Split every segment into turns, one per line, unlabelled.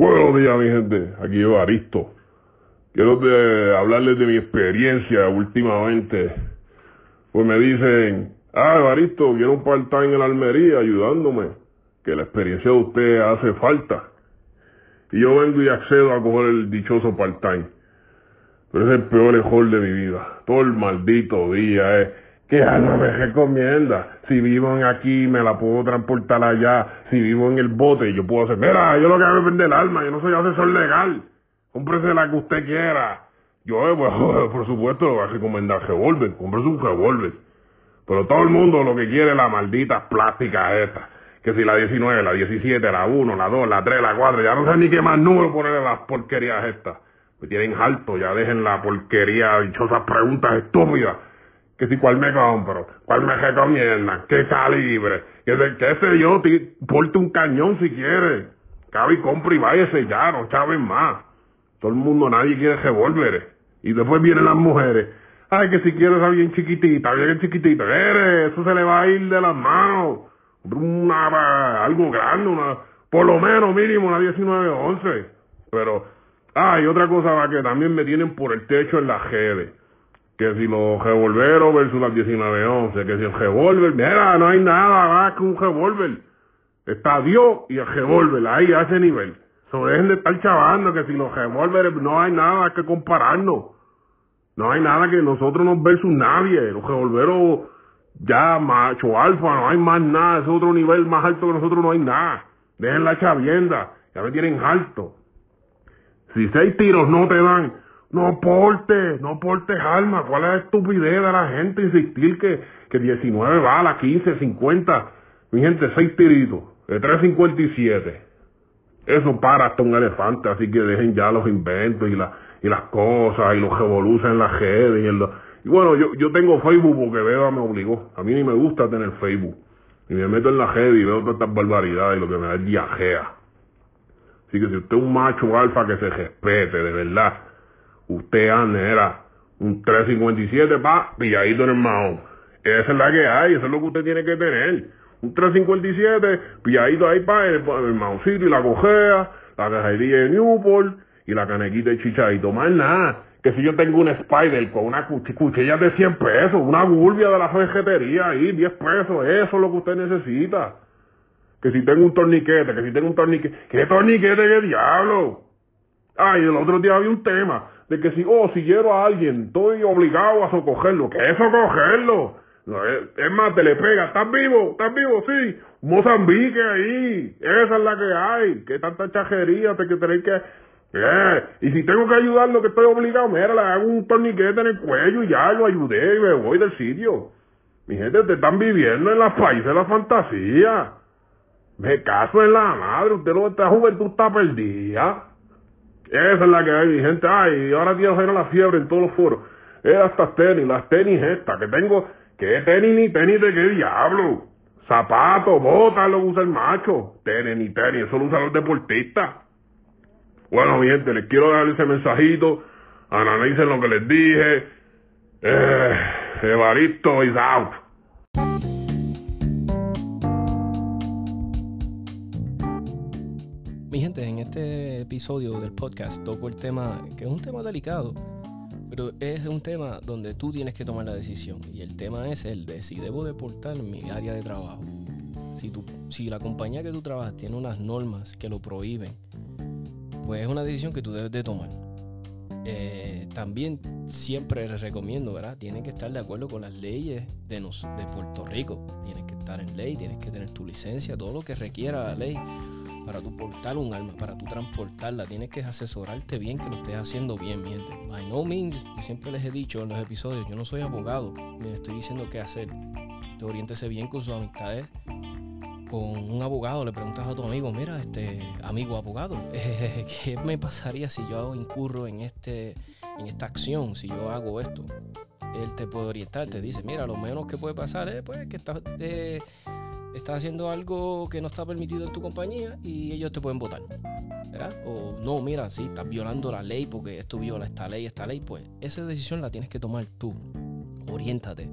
Buenos días, mi gente. Aquí yo, Aristo. Quiero de- hablarles de mi experiencia últimamente. Pues me dicen, ah, Aristo, quiero un part-time en la Almería ayudándome. Que la experiencia de usted hace falta. Y yo vengo y accedo a coger el dichoso part-time. Pero es el peor error de mi vida. Todo el maldito día es, ¿qué alma me recomienda? Si vivo en aquí, me la puedo transportar allá. Si vivo en el bote, yo puedo hacer, mira, yo lo que hago es vender el alma, yo no soy asesor legal. Cómprese la que usted quiera. Yo, eh, pues, por supuesto, le voy a recomendar revólver. Cómprese un revólver. Pero todo el mundo lo que quiere es la maldita plástica esta. Que si la 19, la 17, la 1, la 2, la 3, la 4, ya no sé ni qué más número ponerle las porquerías estas. Me tienen alto, ya dejen la porquería, dichosas preguntas estúpidas. Que si cuál me compro, cuál me recomiendan, qué calibre, que, se- qué sé yo, ti- porte un cañón si quiere. Cabe y compre y váyase ya, no chaven más. Todo el mundo, nadie quiere revólveres. Y después vienen las mujeres. Ay, que si quieres a bien chiquitita, bien chiquitita. Eres, eso se le va a ir de las manos. Una, algo grande, una, por lo menos mínimo una 19 o 11. Pero, ay, otra cosa va que también me tienen por el techo en las redes. Que si los revolveros versus las 19 11, que si el revólver, mira, no hay nada más que un revólver. Está Dios y el revólver ahí a ese nivel. So, dejen de estar chavando que si los revólveres no hay nada que compararnos. No hay nada que nosotros nos versus nadie. Los revolveros ya macho alfa, no hay más nada. Es otro nivel más alto que nosotros, no hay nada. Dejen la chavienda. Ya me tienen alto. Si seis tiros no te dan, no portes, no portes armas. ¿Cuál es la estupidez de la gente insistir que, que 19 balas, 15, 50? Mi gente, seis tiritos, de 357. Eso para hasta un elefante, así que dejen ya los inventos y, la, y las cosas y los revoluciones en las redes. Y, en y bueno, yo, yo tengo Facebook porque Beba me obligó. A mí ni me gusta tener Facebook. Y me meto en la red y veo todas estas barbaridades y lo que me da es diarrea. Así que si usted es un macho alfa que se respete, de verdad, usted ande, era un 357 pa, pilladito en el mahón. Esa es la que hay, eso es lo que usted tiene que tener. Un 357, pilladito ahí pa, el, mahoncito y la cojea, la cajerilla de Newport y la canequita de chichadito. Más nada. Que si yo tengo un Spider con una cuch- cuchilla de 100 pesos, una gurbia de la ferretería ahí, 10 pesos, eso es lo que usted necesita que si tengo un torniquete, que si tengo un torniquete, ¿qué torniquete, qué diablo? Ay, el otro día había un tema de que si, oh, si quiero a alguien, estoy obligado a socogerlo. ¿Qué es socogerlo? No, es, más, te le pega, ¿estás vivo? ¿Estás vivo? Sí. Mozambique ahí, esa es la que hay. ¿Qué tanta chajería te que tener que... Eh, y si tengo que ayudarlo, que estoy obligado, mira, le hago un torniquete en el cuello y ya lo ayudé y me voy del sitio. Mi gente, te están viviendo en las países de la fantasía. Me caso en la madre, usted no, esta juventud está perdida. Esa es la que hay, mi gente. Ay, ahora tiene que la fiebre en todos los foros. Era estas tenis, las tenis estas, que tengo. ¿Qué tenis ni tenis de qué diablo? Zapatos, botas, lo usa el macho. Tenis ni tenis, eso lo usan los deportistas. Bueno, mi gente, les quiero dar ese mensajito. Analicen lo que les dije. Eh, Evaristo is out.
Este episodio del podcast toco el tema, que es un tema delicado, pero es un tema donde tú tienes que tomar la decisión. Y el tema es el de si debo deportar mi área de trabajo. Si, tú, si la compañía que tú trabajas tiene unas normas que lo prohíben, pues es una decisión que tú debes de tomar. Eh, también siempre les recomiendo, ¿verdad? Tienen que estar de acuerdo con las leyes de, nos, de Puerto Rico. Tienes que estar en ley, tienes que tener tu licencia, todo lo que requiera la ley para tu portar un arma, para tu transportarla, tienes que asesorarte bien que lo estés haciendo bien, mi gente. By no means, yo siempre les he dicho en los episodios, yo no soy abogado, me estoy diciendo qué hacer. Te oriéntese bien con sus amistades. Con un abogado le preguntas a tu amigo, mira, este amigo abogado, ¿qué me pasaría si yo incurro en este, en esta acción, si yo hago esto? Él te puede orientar, te dice, mira, lo menos que puede pasar es pues, que estás eh, estás haciendo algo que no está permitido en tu compañía y ellos te pueden votar. ¿Verdad? O no, mira, sí, estás violando la ley porque esto viola esta ley, esta ley. Pues esa decisión la tienes que tomar tú. Oriéntate.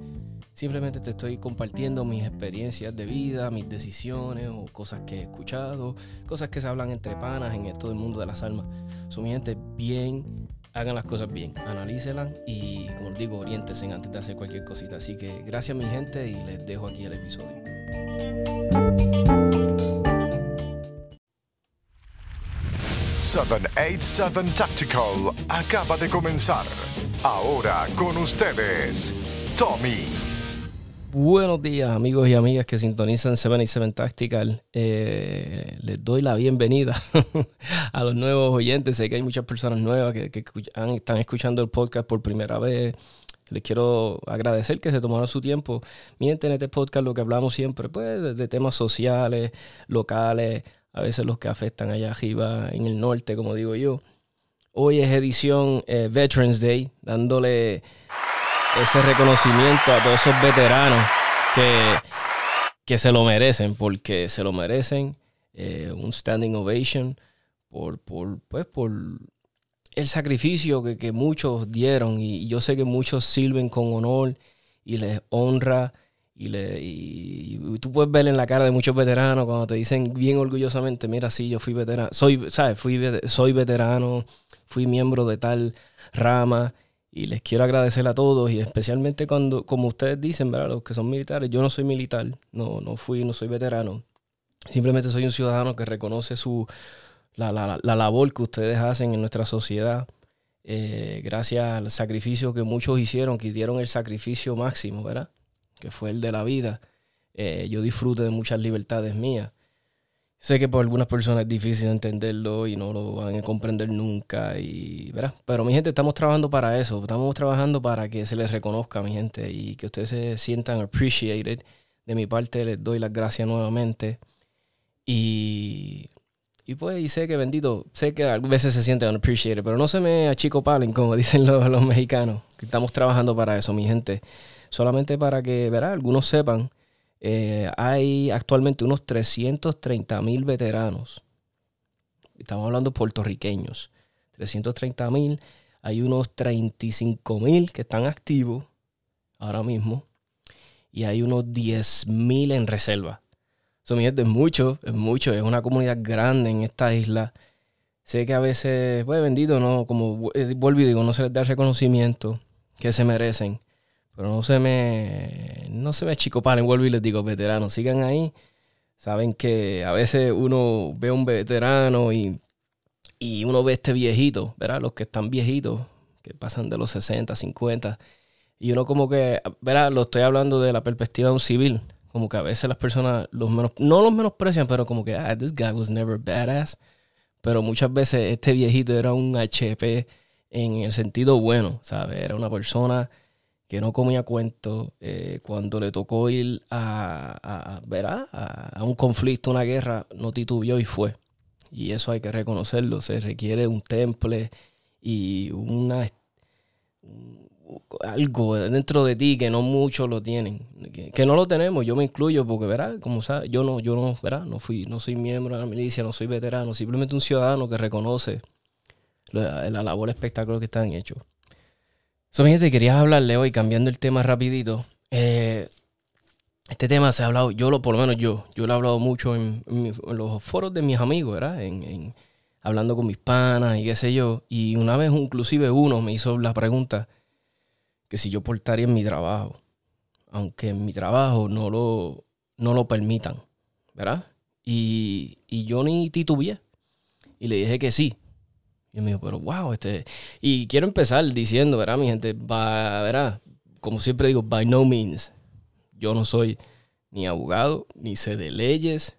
Simplemente te estoy compartiendo mis experiencias de vida, mis decisiones o cosas que he escuchado, cosas que se hablan entre panas en todo el mundo de las almas. Son mi gente bien, hagan las cosas bien, analícelas y como les digo, oriéntense antes de hacer cualquier cosita. Así que gracias mi gente y les dejo aquí el episodio.
...787 Tactical acaba de comenzar. Ahora con ustedes, Tommy.
Buenos días amigos y amigas que sintonizan 77 Tactical. Eh, les doy la bienvenida a los nuevos oyentes. Sé que hay muchas personas nuevas que, están escuchando el podcast por primera vez. Les quiero agradecer que se tomaron su tiempo. Miren, en este podcast lo que hablamos siempre, pues, de, temas sociales, locales, a veces los que afectan allá arriba en el norte, como digo yo. Hoy es edición eh, Veterans Day, dándole ese reconocimiento a todos esos veteranos que, que se lo merecen, porque se lo merecen. Eh, un standing ovation por, por, pues, por el sacrificio que, muchos dieron. Y, yo sé que muchos sirven con honor y les honra. Y, le, y, tú puedes ver en la cara de muchos veteranos cuando te dicen bien orgullosamente, mira, sí, yo fui veterano, soy, ¿sabes? Fui, soy veterano, fui miembro de tal rama y les quiero agradecer a todos y especialmente cuando, como ustedes dicen, ¿verdad? Los que son militares, yo no soy militar, no, no fui, no soy veterano. Simplemente soy un ciudadano que reconoce su, la, labor que ustedes hacen en nuestra sociedad. Eh, gracias al sacrificio que muchos hicieron, que dieron el sacrificio máximo, ¿verdad? Que fue el de la vida. Eh, yo disfruto de muchas libertades mías. Sé que por algunas personas es difícil entenderlo y no lo van a comprender nunca, y, ¿verdad? Pero mi gente, estamos trabajando para eso. Estamos trabajando para que se les reconozca, mi gente, y que ustedes se sientan appreciated. De mi parte, les doy las gracias nuevamente. Y, y pues, y sé que bendito, sé que a veces se sienten unappreciated, pero no se me achico palen, como dicen los, mexicanos. Estamos trabajando para eso, mi gente. Solamente para que, ¿verdad? Algunos sepan eh, hay actualmente unos 330 mil veteranos. Estamos hablando puertorriqueños. 330 mil. Hay unos 35 mil que están activos ahora mismo. Y hay unos 10 mil en reserva. Mi gente, es mucho, es mucho. Es una comunidad grande en esta isla. Sé que a veces, pues bendito, ¿no? Como eh, vuelvo y digo, no se les da el reconocimiento que se merecen. Pero no se me, no se me achicopalen, vuelvo y les digo, veteranos, sigan ahí. Saben que a veces uno ve un veterano y, y uno ve este viejito, ¿verdad? Los que están viejitos, que pasan de los 60, 50. Y uno como que, ¿verdad? Lo estoy hablando de la perspectiva de un civil. Como que a veces las personas los menos, no los menosprecian, pero como que, ah, this guy was never badass. Pero muchas veces este viejito era un HP en el sentido bueno, ¿sabes? Era una persona que no comía cuento, eh, cuando le tocó ir a, a, a, un conflicto, una guerra, no titubeó y fue. Y eso hay que reconocerlo. Se requiere un temple y una algo dentro de ti que no muchos lo tienen, que, no lo tenemos, yo me incluyo porque verá, como sabes, yo no, yo no, verá, no fui, no soy miembro de la milicia, no soy veterano, simplemente un ciudadano que reconoce la, la labor espectacular que están hechos. So, mi gente, quería hablarle hoy, cambiando el tema rapidito. Eh, este tema se ha hablado, yo lo, por lo menos yo, yo lo he hablado mucho en, los foros de mis amigos, ¿verdad? En, hablando con mis panas y qué sé yo. Y una vez inclusive uno me hizo la pregunta que si yo portaría en mi trabajo, aunque en mi trabajo no lo, no lo permitan, ¿verdad? Y, y yo ni titubeé. Y le dije que sí. Y me dijo, pero wow, este. Y quiero empezar diciendo, ¿verdad, mi gente? Va, ¿verdad? Como siempre digo, by no means. Yo no soy ni abogado, ni sé de leyes.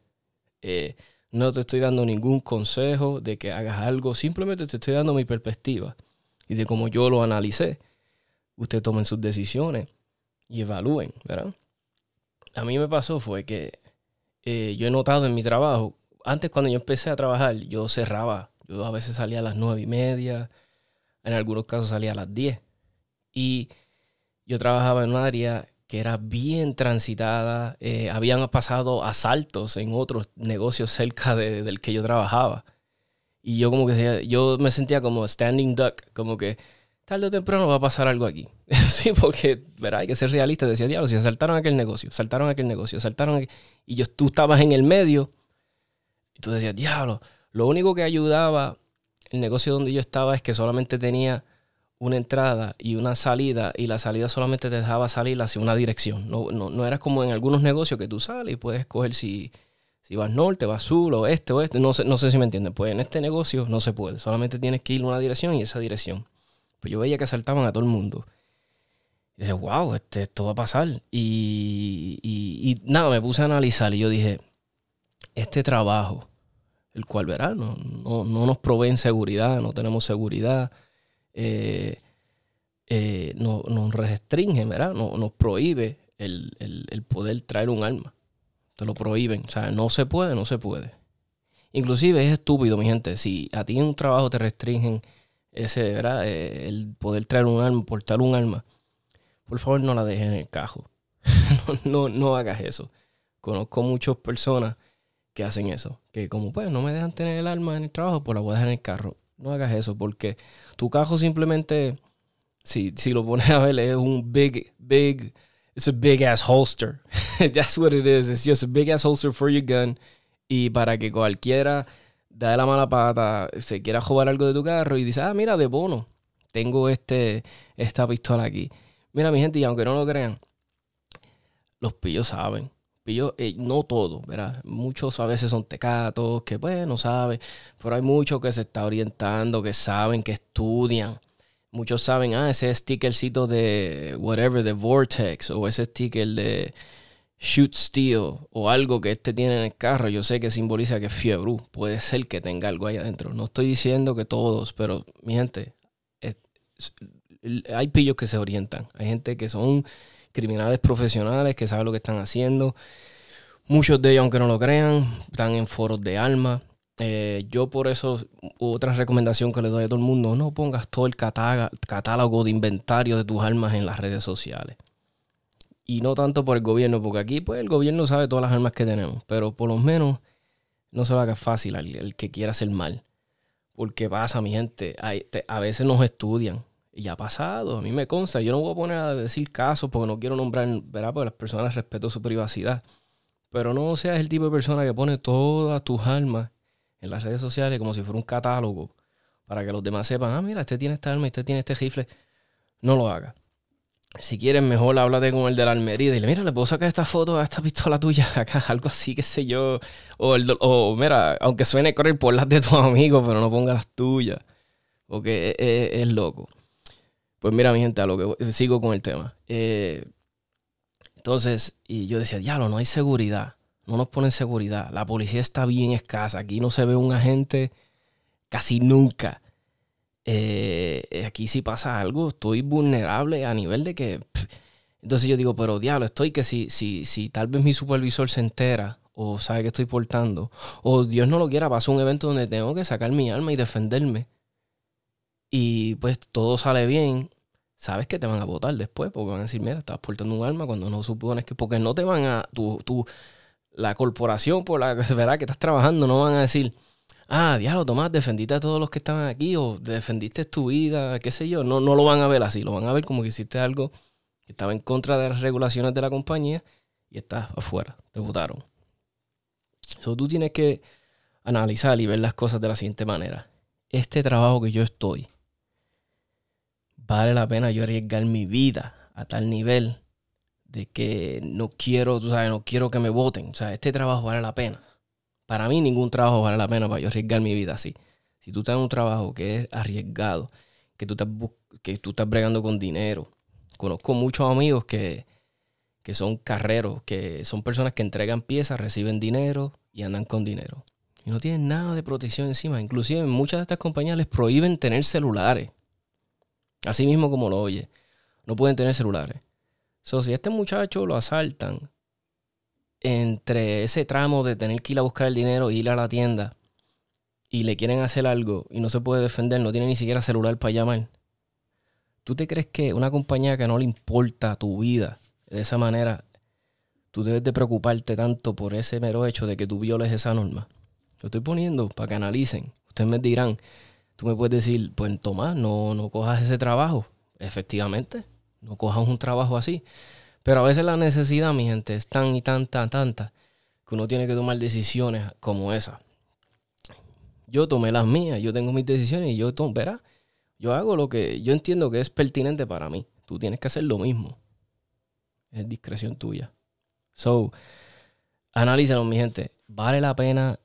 Eh, no te estoy dando ningún consejo de que hagas algo. Simplemente te estoy dando mi perspectiva y de cómo yo lo analicé. Ustedes tomen sus decisiones y evalúen, ¿verdad? A mí me pasó fue que eh, yo he notado en mi trabajo, antes cuando yo empecé a trabajar, yo cerraba yo a veces salía a las nueve y media, en algunos casos salía a las diez. Y yo trabajaba en un área que era bien transitada. Eh, habían pasado asaltos en otros negocios cerca del que yo trabajaba. Y yo como que yo me sentía como standing duck, como que tarde o temprano va a pasar algo aquí. sí, porque, verá, hay que ser realista. Decía, diablo, si saltaron aquel negocio, saltaron aquel negocio, saltaron aquel... Y yo, tú estabas en el medio y tú decías, diablo, lo único que ayudaba el negocio donde yo estaba es que solamente tenía una entrada y una salida y la salida solamente te dejaba salir hacia una dirección. No, no, no era como en algunos negocios que tú sales y puedes escoger si, si vas norte, vas sur, o este, o este. No sé, no sé si me entienden. Pues en este negocio no se puede. Solamente tienes que ir en una dirección y esa dirección. Pues yo veía que asaltaban a todo el mundo. Y dije, wow, este, esto va a pasar. Y, y, nada, me puse a analizar y yo dije, este trabajo, el cual, verá, no, no, nos provee seguridad, no tenemos seguridad, eh, eh, no, nos restringe, ¿verdad? No, nos prohíbe el, el, poder traer un arma. Te lo prohíben. O sea, no se puede, no se puede. Inclusive es estúpido, mi gente. Si a ti en un trabajo te restringen ese, ¿verdad? Eh, el poder traer un arma, portar un arma, por favor no la dejes en el cajo. no, no, hagas eso. Conozco muchas personas que hacen eso. Que como pues no me dejan tener el arma en el trabajo, pues la voy a dejar en el carro. No hagas eso porque tu cajo simplemente, si, si lo pones a ver, es un big, big, it's a big ass holster. That's what it is. It's just a big ass holster for your gun. Y para que cualquiera da la mala pata, se quiera jugar algo de tu carro y dice, ah, mira, de bono, tengo este, esta pistola aquí. Mira, mi gente, y aunque no lo crean, los pillos saben. Pillos, eh, no todos, ¿verdad? Muchos a veces son tecatos, que pues no saben, pero hay muchos que se están orientando, que saben, que estudian. Muchos saben, ah, ese stickercito de whatever, de Vortex, o ese sticker de shoot steel o algo que este tiene en el carro, yo sé que simboliza que es fiebre. Puede ser que tenga algo ahí adentro. No estoy diciendo que todos, pero mi gente, hay pillos que se orientan. Hay gente que son criminales profesionales que saben lo que están haciendo. Muchos de ellos, aunque no lo crean, están en foros de alma. Eh, yo por eso, otra recomendación que le doy a todo el mundo, no pongas todo el catálogo de inventario de tus armas en las redes sociales y no tanto por el gobierno, porque aquí pues el gobierno sabe todas las armas que tenemos, pero por lo menos no se lo haga fácil al que quiera hacer mal. Porque pasa, mi gente, a veces nos estudian. Y ha pasado, a mí me consta. Yo no voy a poner a decir casos porque no quiero nombrar, ¿verdad? Porque las personas respeto su privacidad. Pero no seas el tipo de persona que pone todas tus armas en las redes sociales como si fuera un catálogo para que los demás sepan, ah, mira, este tiene esta arma, este tiene este rifle. No lo haga si quieres, mejor háblate con el de la Almería dile, mira, le puedo sacar esta foto a esta pistola tuya acá, algo así, qué sé yo. O, el, o mira, aunque suene correr por las de tus amigos, pero no pongas las tuyas. Porque es, loco. Pues mira, mi gente, a lo que sigo con el tema. Eh, entonces, y yo decía, diablo, no hay seguridad. No nos ponen seguridad. La policía está bien escasa. Aquí no se ve un agente casi nunca. Eh, aquí si pasa algo, estoy vulnerable a nivel de que... entonces yo digo, pero diablo, estoy que si, si, si tal vez mi supervisor se entera o sabe que estoy portando, o Dios no lo quiera, pasa un evento donde tengo que sacar mi alma y defenderme, y pues todo sale bien, sabes que te van a votar después, porque van a decir, mira, estás portando un arma cuando no supones que, porque no te van a, tu, tu la corporación por la verdad que estás trabajando, no van a decir, ah, diablo, Tomás, defendiste a todos los que estaban aquí o defendiste tu vida, qué sé yo. No, no lo van a ver así, lo van a ver como que hiciste algo que estaba en contra de las regulaciones de la compañía y estás afuera, te votaron. So, tú tienes que analizar y ver las cosas de la siguiente manera. Este trabajo que yo estoy, vale la pena yo arriesgar mi vida a tal nivel de que no quiero, tú sabes, no quiero que me voten. O sea, este trabajo vale la pena. Para mí ningún trabajo vale la pena para yo arriesgar mi vida así. Si tú estás en un trabajo que es arriesgado, que tú estás, que tú estás bregando con dinero. Conozco muchos amigos que, que son carreros, que son personas que entregan piezas, reciben dinero y andan con dinero. Y no tienen nada de protección encima. Inclusive muchas de estas compañías les prohíben tener celulares. Así mismo como lo oye. No pueden tener celulares. So, si a este muchacho lo asaltan entre ese tramo de tener que ir a buscar el dinero e ir a la tienda y le quieren hacer algo y no se puede defender, no tiene ni siquiera celular para llamar. ¿Tú te crees que una compañía que no le importa tu vida de esa manera, tú debes de preocuparte tanto por ese mero hecho de que tú violes esa norma? Lo estoy poniendo para que analicen. Ustedes me dirán, Tú me puedes decir, pues Tomás, no, no cojas ese trabajo. Efectivamente, no cojas un trabajo así. Pero a veces la necesidad, mi gente, es tan y tan, tan, tanta, que uno tiene que tomar decisiones como esa. Yo tomé las mías, yo tengo mis decisiones y yo tomo, verá, yo hago lo que yo entiendo que es pertinente para mí. Tú tienes que hacer lo mismo. Es discreción tuya. So, analízalo, mi gente. ¿Vale la pena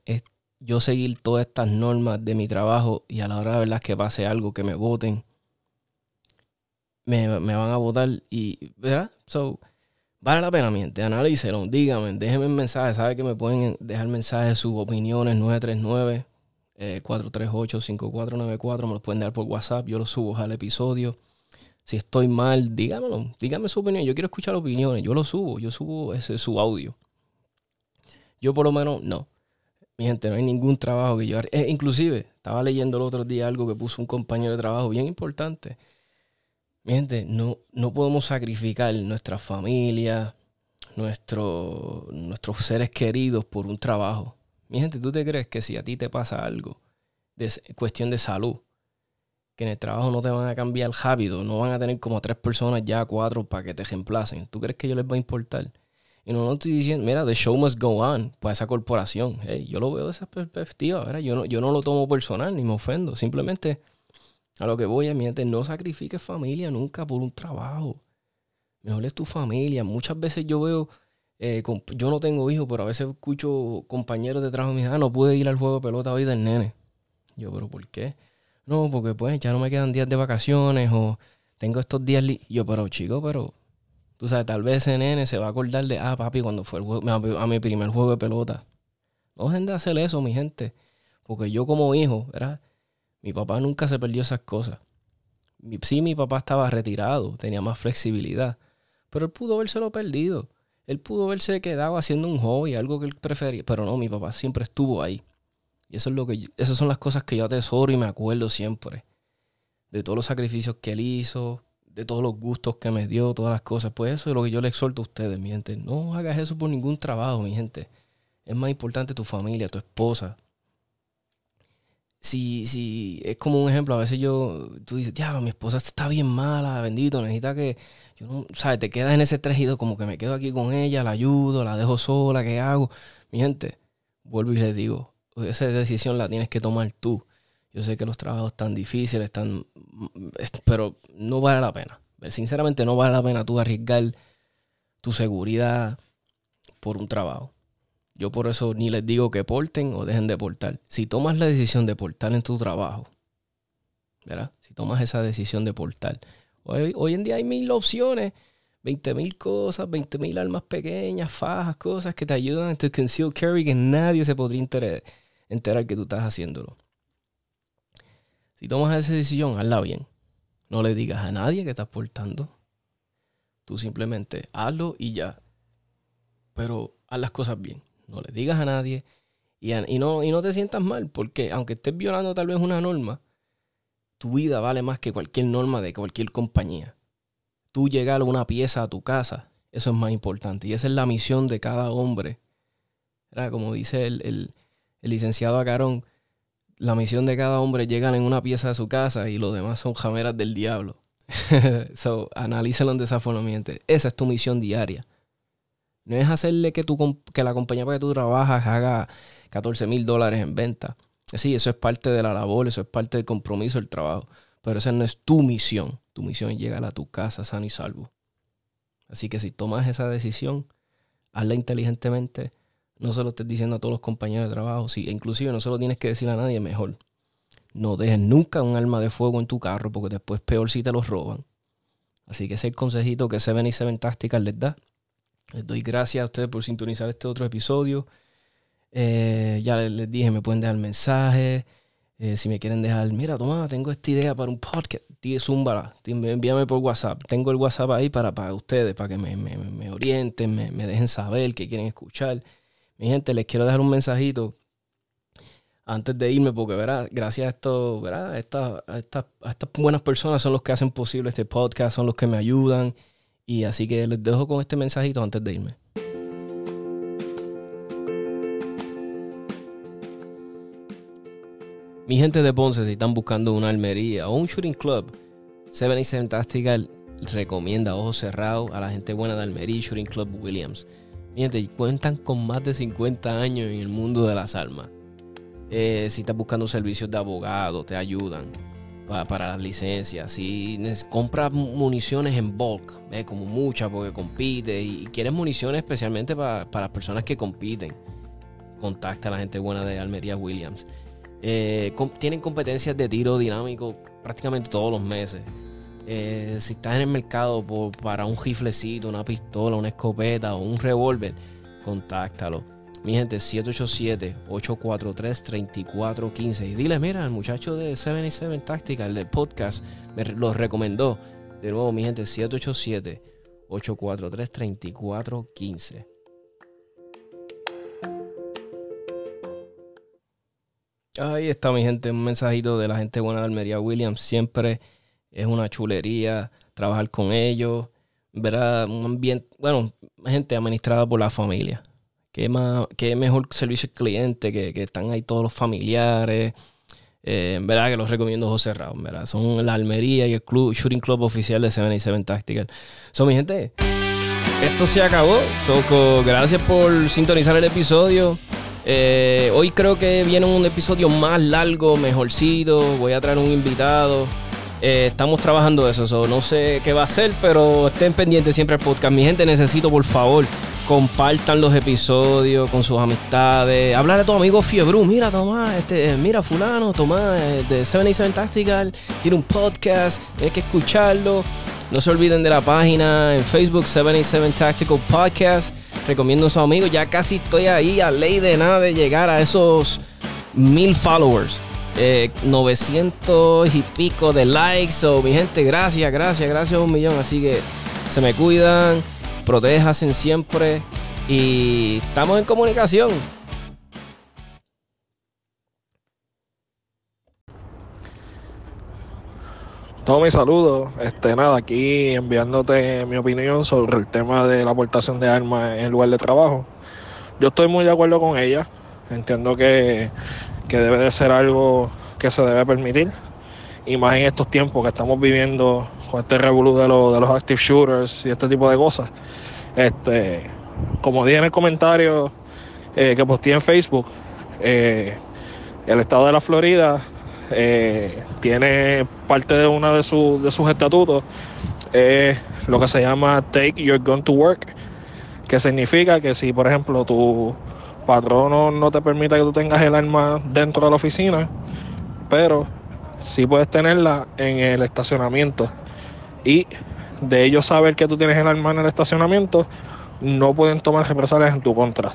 yo seguir todas estas normas de mi trabajo y a la hora de verdad que pase algo, que me voten? Me, van a votar y, ¿verdad? So, vale la pena, mi gente. Analícelo, díganme, déjenme un mensaje. Sabe que me pueden dejar mensajes, sus opiniones, 939 438-5494. Me los pueden dar por WhatsApp. Yo los subo al episodio. Si estoy mal, dígamelo. Dígame su opinión. Yo quiero escuchar opiniones. Yo lo subo. Yo subo ese su audio. Yo por lo menos no. Mi gente, no hay ningún trabajo que yo... Eh, inclusive, estaba leyendo el otro día algo que puso un compañero de trabajo bien importante. Mi no, no podemos sacrificar nuestra familia, nuestro, nuestros seres queridos por un trabajo. Mi ¿tú te crees que si a ti te pasa algo de cuestión de salud, que en el trabajo no te van a cambiar rápido, no van a tener como tres personas ya, cuatro para que te reemplacen? ¿Tú crees que yo les va a importar? Y no, no estoy diciendo, mira, the show must go on para esa corporación. yo lo veo de esa perspectiva, ¿verdad? Yo no, yo no lo tomo personal ni me ofendo. Simplemente a lo que voy es, mi gente, no sacrifiques familia nunca por un trabajo. Mejor es tu familia. Muchas veces yo veo eh, yo no tengo hijos, pero a veces escucho compañeros de trabajo y me dicen, ah, no pude ir al juego de pelota hoy del nene. Yo, pero ¿por qué? No, porque pues ya no me quedan días de vacaciones o tengo estos días. Yo, pero chico, pero tú sabes, tal vez ese nene se va a acordar de, ah, papi, cuando fue a mi primer juego de pelota. No dejen de hacer eso, mi gente. Porque yo como hijo, ¿verdad? Mi papá nunca se perdió esas cosas. Sí, mi papá estaba retirado, tenía más flexibilidad, pero él pudo habérselo perdido. Él pudo haberse quedado haciendo un hobby, algo que él prefería, pero no, mi papá siempre estuvo ahí. Y eso es lo que esas son las cosas que yo atesoro y me acuerdo siempre. De todos los sacrificios que él hizo, de todos los gustos que me dio, todas las cosas. Pues eso es lo que yo le exhorto a ustedes, mi gente. No hagas eso por ningún trabajo, mi gente. Es más importante tu familia, tu esposa. Si, si es como un ejemplo, a veces yo, tú dices, ya, mi esposa está bien mala, bendito, necesita que yo no, ¿sabes? Te quedas en ese trejido como que me quedo aquí con ella, la ayudo, la dejo sola, ¿qué hago? Mi gente, vuelvo y les digo, esa decisión la tienes que tomar tú. Yo sé que los trabajos están difíciles, están, pero no vale la pena. Sinceramente no vale la pena tú arriesgar tu seguridad por un trabajo. Yo por eso ni les digo que porten o dejen de portar. Si tomas la decisión de portar en tu trabajo, ¿verdad? Si tomas esa decisión de portar, Hoy, en día hay mil opciones, 20 mil cosas, 20 mil armas pequeñas, fajas, cosas que te ayudan a conceal carry que nadie se podría enterar, que tú estás haciéndolo. Si tomas esa decisión, hazla bien. No le digas a nadie que estás portando. Tú simplemente hazlo y ya. Pero haz las cosas bien. No le digas a nadie y, y, no, y no te sientas mal, porque aunque estés violando tal vez una norma, tu vida vale más que cualquier norma de cualquier compañía. Tú llegar a una pieza a tu casa, eso es más importante. Y esa es la misión de cada hombre. Como dice el, licenciado Acarón, la misión de cada hombre es llegar en una pieza de su casa y los demás son jameras del diablo. so, forma, Esa es tu misión diaria. No es hacerle que, tu, que la compañía para que tú trabajas haga 14 mil dólares en venta. Sí, eso es parte de la labor, eso es parte del compromiso del trabajo. Pero esa no es tu misión. Tu misión es llegar a tu casa sano y salvo. Así que si tomas esa decisión, hazla inteligentemente. No se lo estés diciendo a todos los compañeros de trabajo. Sí, inclusive no se lo tienes que decir a nadie mejor. No dejes nunca un arma de fuego en tu carro porque después peor si te los roban. Así que ese es el consejito que Seven y Seven Tactical les da. Les doy gracias a ustedes por sintonizar este otro episodio. Eh, ya les, dije, me pueden dejar mensajes. Eh, si me quieren dejar, mira, toma, tengo esta idea para un podcast. Zúmbala, envíame por WhatsApp. Tengo el WhatsApp ahí para, para ustedes, para que me, me, orienten, me, me, dejen saber qué quieren escuchar. Mi gente, les quiero dejar un mensajito antes de irme, porque verá, gracias a esto, verá, estas, a estas buenas personas son los que hacen posible este podcast, son los que me ayudan. Y así que les dejo con este mensajito antes de irme. Mi gente de Ponce, si están buscando una almería o un shooting club, 77 Tactical recomienda ojos cerrados a la gente buena de Almería Shooting Club Williams. Mi gente, cuentan con más de 50 años en el mundo de las armas. Eh, si estás buscando servicios de abogado, te ayudan para, las licencias. Si compras municiones en bulk, como muchas porque compite y, quieres municiones especialmente para, las personas que compiten, contacta a la gente buena de Almería Williams. Eh, tienen competencias de tiro dinámico prácticamente todos los meses. Eh, si estás en el mercado para un riflecito, una pistola, una escopeta o un revólver, contáctalo. Mi gente, 787-843-3415. Y dile, mira, el muchacho de 77 Tactical del podcast me los recomendó. De nuevo, mi gente, 787-843-3415. Ahí está, mi gente, un mensajito de la gente buena de Almería Williams. Siempre es una chulería trabajar con ellos. Verá, un ambiente, bueno, gente administrada por la familia. Qué, más, qué mejor servicio al cliente, que, están ahí todos los familiares. Eh, en verdad que los recomiendo ojos cerrados, ¿verdad? Son la Almería y el club, Shooting Club oficial de 77 Tactical. Son mi gente, esto se acabó. gracias por sintonizar el episodio. Eh, hoy creo que viene un episodio más largo, mejorcito. Voy a traer un invitado. Eh, estamos trabajando eso, no sé qué va a ser, pero estén pendientes siempre al podcast. Mi gente, necesito por favor compartan los episodios con sus amistades. Hablar a tu amigo Fiebru. Mira, Tomás, este, mira, Fulano, Tomás, eh, de 77 Tactical, tiene un podcast, tienes que escucharlo. No se olviden de la página en Facebook 77 Tactical Podcast. Recomiendo a sus amigos. Ya casi estoy ahí a ley de nada de llegar a esos mil followers. 900 eh, y pico de likes. o mi gente, gracias, gracias, gracias un millón. Así que se me cuidan, protéjanse siempre y estamos en comunicación.
Todo mi saludo, este nada, aquí enviándote mi opinión sobre el tema de la aportación de armas en lugar de trabajo. Yo estoy muy de acuerdo con ella, entiendo que que debe de ser algo que se debe permitir. Y más en estos tiempos que estamos viviendo con este revolú de, de los active shooters y este tipo de cosas. Este, como dije en el comentario eh, que posté en Facebook, eh, el estado de la Florida eh, tiene parte de uno de, de sus estatutos, lo que se llama Take Your Gun to Work, que significa que si, por ejemplo, tu patrono no te permite que tú tengas el arma dentro de la oficina, pero sí puedes tenerla en el estacionamiento. Y de ellos saber que tú tienes el arma en el estacionamiento, no pueden tomar represalias en tu contra,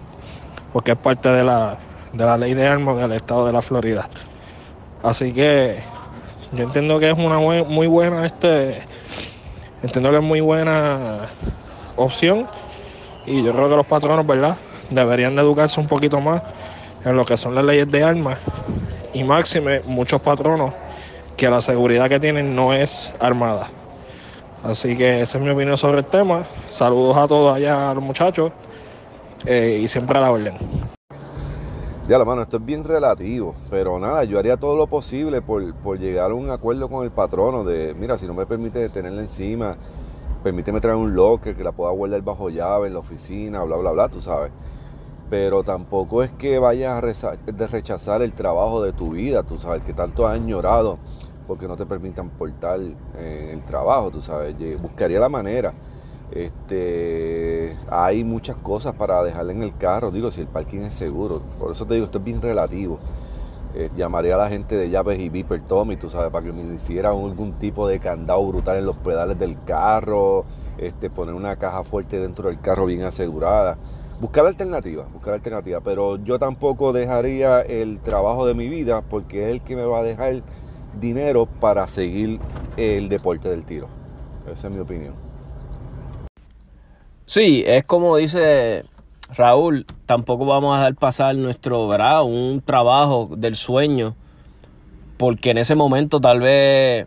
porque es parte de la, de la ley de armas del estado de la Florida. Así que yo entiendo que es una muy buena este entiendo que es muy buena opción y yo creo que los patronos, ¿verdad? deberían de educarse un poquito más en lo que son las leyes de armas y máxime muchos patronos que la seguridad que tienen no es armada. Así que esa es mi opinión sobre el tema. Saludos a todos allá, a los muchachos, eh, y siempre a la orden.
Ya, la mano, esto es bien relativo, pero nada, yo haría todo lo posible por, por llegar a un acuerdo con el patrono de, mira, si no me permite tenerla encima, permíteme traer un locker que la pueda guardar bajo llave en la oficina, bla, bla, bla, tú sabes pero tampoco es que vayas a rechazar el trabajo de tu vida, tú sabes, que tanto has añorado porque no te permitan portar eh, el trabajo, tú sabes, buscaría la manera. Este, hay muchas cosas para dejarle en el carro, digo, si el parking es seguro, por eso te digo, esto es bien relativo. Eh, llamaría a la gente de llaves y Viper Tommy, tú sabes, para que me hiciera algún tipo de candado brutal en los pedales del carro, este, poner una caja fuerte dentro del carro bien asegurada. Buscar alternativas, buscar alternativas, pero yo tampoco dejaría el trabajo de mi vida porque es el que me va a dejar dinero para seguir el deporte del tiro. Esa es mi opinión.
Sí, es como dice Raúl, tampoco vamos a dar pasar nuestro, ¿verdad? Un trabajo del sueño, porque en ese momento tal vez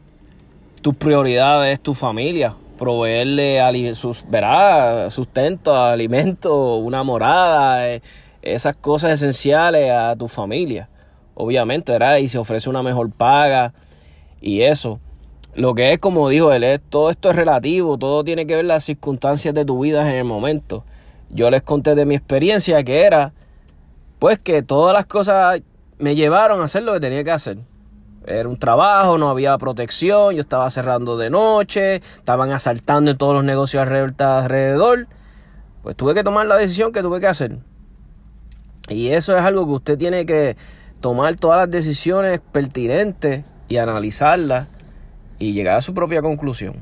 tu prioridad es tu familia proveerle sus, verá, sustento, alimento, una morada, eh, esas cosas esenciales a tu familia. Obviamente, ¿verdad? Y se ofrece una mejor paga y eso. Lo que es, como dijo él, es, todo esto es relativo, todo tiene que ver las circunstancias de tu vida en el momento. Yo les conté de mi experiencia que era, pues que todas las cosas me llevaron a hacer lo que tenía que hacer. Era un trabajo, no había protección, yo estaba cerrando de noche, estaban asaltando en todos los negocios alrededor. Pues tuve que tomar la decisión que tuve que hacer. Y eso es algo que usted tiene que tomar todas las decisiones pertinentes y analizarlas y llegar a su propia conclusión.